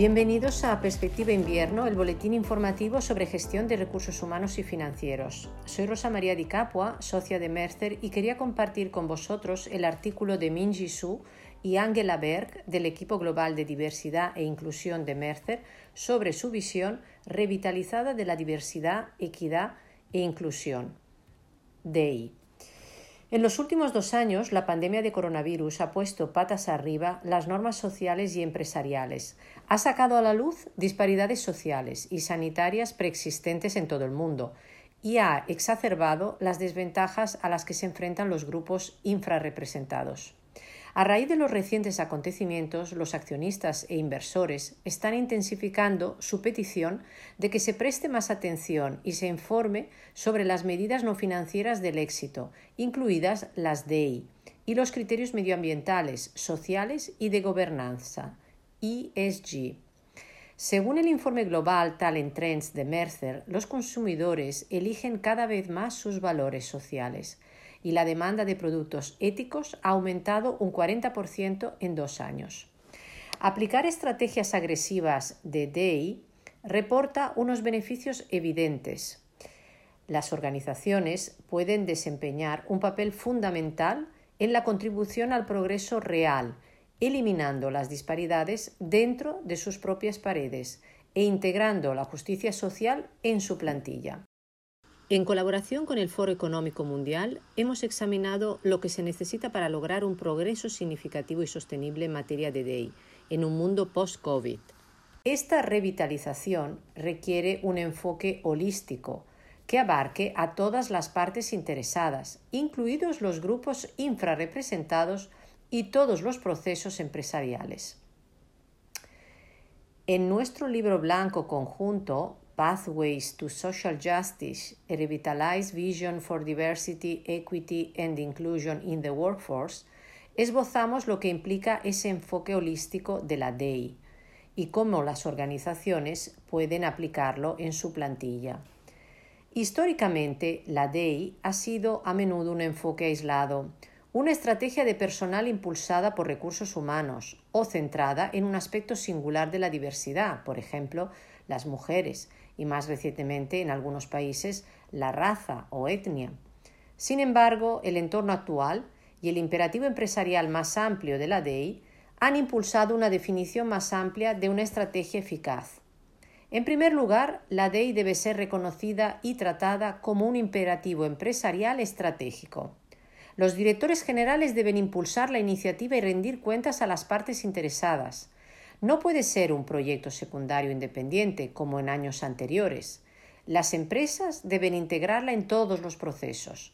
Bienvenidos a Perspectiva Invierno, el boletín informativo sobre gestión de recursos humanos y financieros. Soy Rosa María Di Capua, socia de Mercer, y quería compartir con vosotros el artículo de Minji Su y Angela Berg del equipo global de diversidad e inclusión de Mercer sobre su visión revitalizada de la diversidad, equidad e inclusión. DEI. En los últimos dos años, la pandemia de coronavirus ha puesto patas arriba las normas sociales y empresariales, ha sacado a la luz disparidades sociales y sanitarias preexistentes en todo el mundo y ha exacerbado las desventajas a las que se enfrentan los grupos infrarrepresentados. A raíz de los recientes acontecimientos, los accionistas e inversores están intensificando su petición de que se preste más atención y se informe sobre las medidas no financieras del éxito, incluidas las DEI, y los criterios medioambientales, sociales y de gobernanza, ESG. Según el informe global Talent Trends de Mercer, los consumidores eligen cada vez más sus valores sociales y la demanda de productos éticos ha aumentado un 40% en dos años. Aplicar estrategias agresivas de DEI reporta unos beneficios evidentes. Las organizaciones pueden desempeñar un papel fundamental en la contribución al progreso real, eliminando las disparidades dentro de sus propias paredes e integrando la justicia social en su plantilla. En colaboración con el Foro Económico Mundial, hemos examinado lo que se necesita para lograr un progreso significativo y sostenible en materia de DEI en un mundo post-COVID. Esta revitalización requiere un enfoque holístico que abarque a todas las partes interesadas, incluidos los grupos infrarrepresentados y todos los procesos empresariales. En nuestro libro blanco conjunto Pathways to Social Justice, a Revitalized Vision for Diversity, Equity and Inclusion in the Workforce, esbozamos lo que implica ese enfoque holístico de la DEI y cómo las organizaciones pueden aplicarlo en su plantilla. Históricamente, la DEI ha sido a menudo un enfoque aislado, una estrategia de personal impulsada por recursos humanos o centrada en un aspecto singular de la diversidad, por ejemplo, las mujeres, y más recientemente en algunos países la raza o etnia. Sin embargo, el entorno actual y el imperativo empresarial más amplio de la DEI han impulsado una definición más amplia de una estrategia eficaz. En primer lugar, la DEI debe ser reconocida y tratada como un imperativo empresarial estratégico. Los directores generales deben impulsar la iniciativa y rendir cuentas a las partes interesadas, no puede ser un proyecto secundario independiente como en años anteriores. Las empresas deben integrarla en todos los procesos.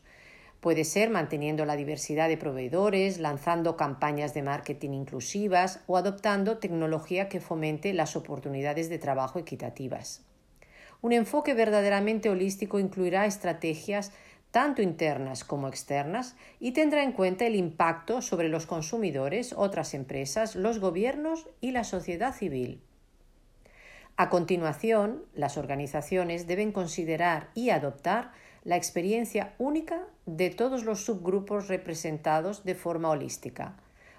Puede ser manteniendo la diversidad de proveedores, lanzando campañas de marketing inclusivas o adoptando tecnología que fomente las oportunidades de trabajo equitativas. Un enfoque verdaderamente holístico incluirá estrategias tanto internas como externas, y tendrá en cuenta el impacto sobre los consumidores, otras empresas, los gobiernos y la sociedad civil. A continuación, las organizaciones deben considerar y adoptar la experiencia única de todos los subgrupos representados de forma holística.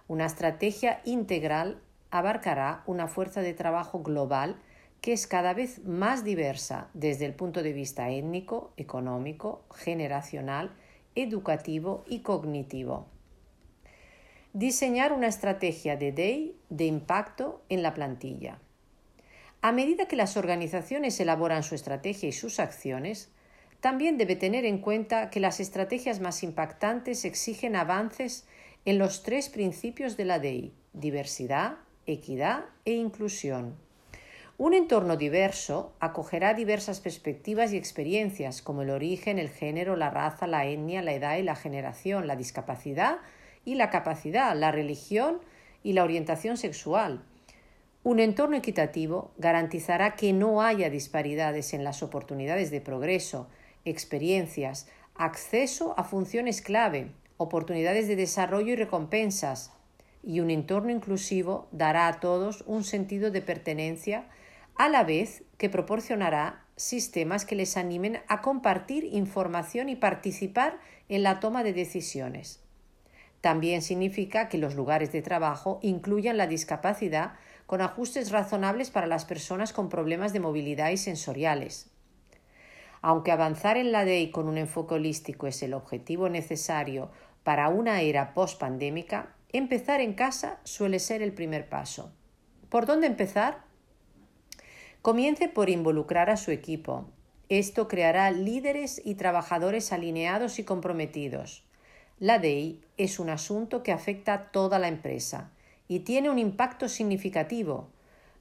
Una estrategia integral abarcará una fuerza de trabajo global que es cada vez más diversa desde el punto de vista étnico, económico, generacional, educativo y cognitivo. Diseñar una estrategia de DEI de impacto en la plantilla. A medida que las organizaciones elaboran su estrategia y sus acciones, también debe tener en cuenta que las estrategias más impactantes exigen avances en los tres principios de la DEI, diversidad, equidad e inclusión. Un entorno diverso acogerá diversas perspectivas y experiencias, como el origen, el género, la raza, la etnia, la edad y la generación, la discapacidad y la capacidad, la religión y la orientación sexual. Un entorno equitativo garantizará que no haya disparidades en las oportunidades de progreso, experiencias, acceso a funciones clave, oportunidades de desarrollo y recompensas, y un entorno inclusivo dará a todos un sentido de pertenencia a la vez que proporcionará sistemas que les animen a compartir información y participar en la toma de decisiones. También significa que los lugares de trabajo incluyan la discapacidad con ajustes razonables para las personas con problemas de movilidad y sensoriales. Aunque avanzar en la DEI con un enfoque holístico es el objetivo necesario para una era post-pandémica, empezar en casa suele ser el primer paso. ¿Por dónde empezar? Comience por involucrar a su equipo. Esto creará líderes y trabajadores alineados y comprometidos. La DEI es un asunto que afecta a toda la empresa y tiene un impacto significativo.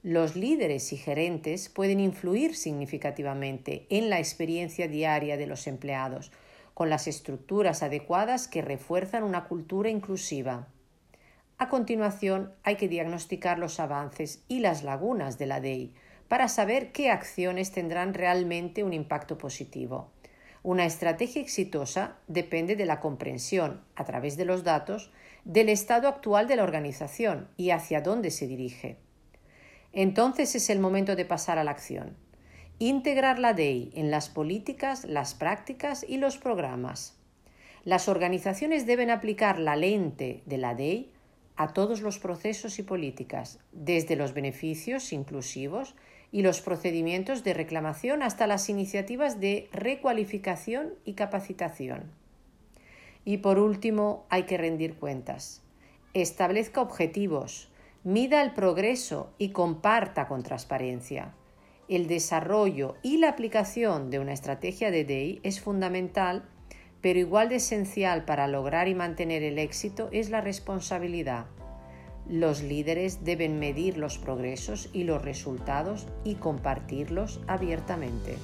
Los líderes y gerentes pueden influir significativamente en la experiencia diaria de los empleados, con las estructuras adecuadas que refuerzan una cultura inclusiva. A continuación, hay que diagnosticar los avances y las lagunas de la DEI para saber qué acciones tendrán realmente un impacto positivo. Una estrategia exitosa depende de la comprensión, a través de los datos, del estado actual de la organización y hacia dónde se dirige. Entonces es el momento de pasar a la acción. Integrar la DEI en las políticas, las prácticas y los programas. Las organizaciones deben aplicar la lente de la DEI a todos los procesos y políticas, desde los beneficios inclusivos y los procedimientos de reclamación hasta las iniciativas de recualificación y capacitación. Y por último, hay que rendir cuentas. Establezca objetivos, mida el progreso y comparta con transparencia. El desarrollo y la aplicación de una estrategia de DEI es fundamental pero igual de esencial para lograr y mantener el éxito es la responsabilidad. Los líderes deben medir los progresos y los resultados y compartirlos abiertamente.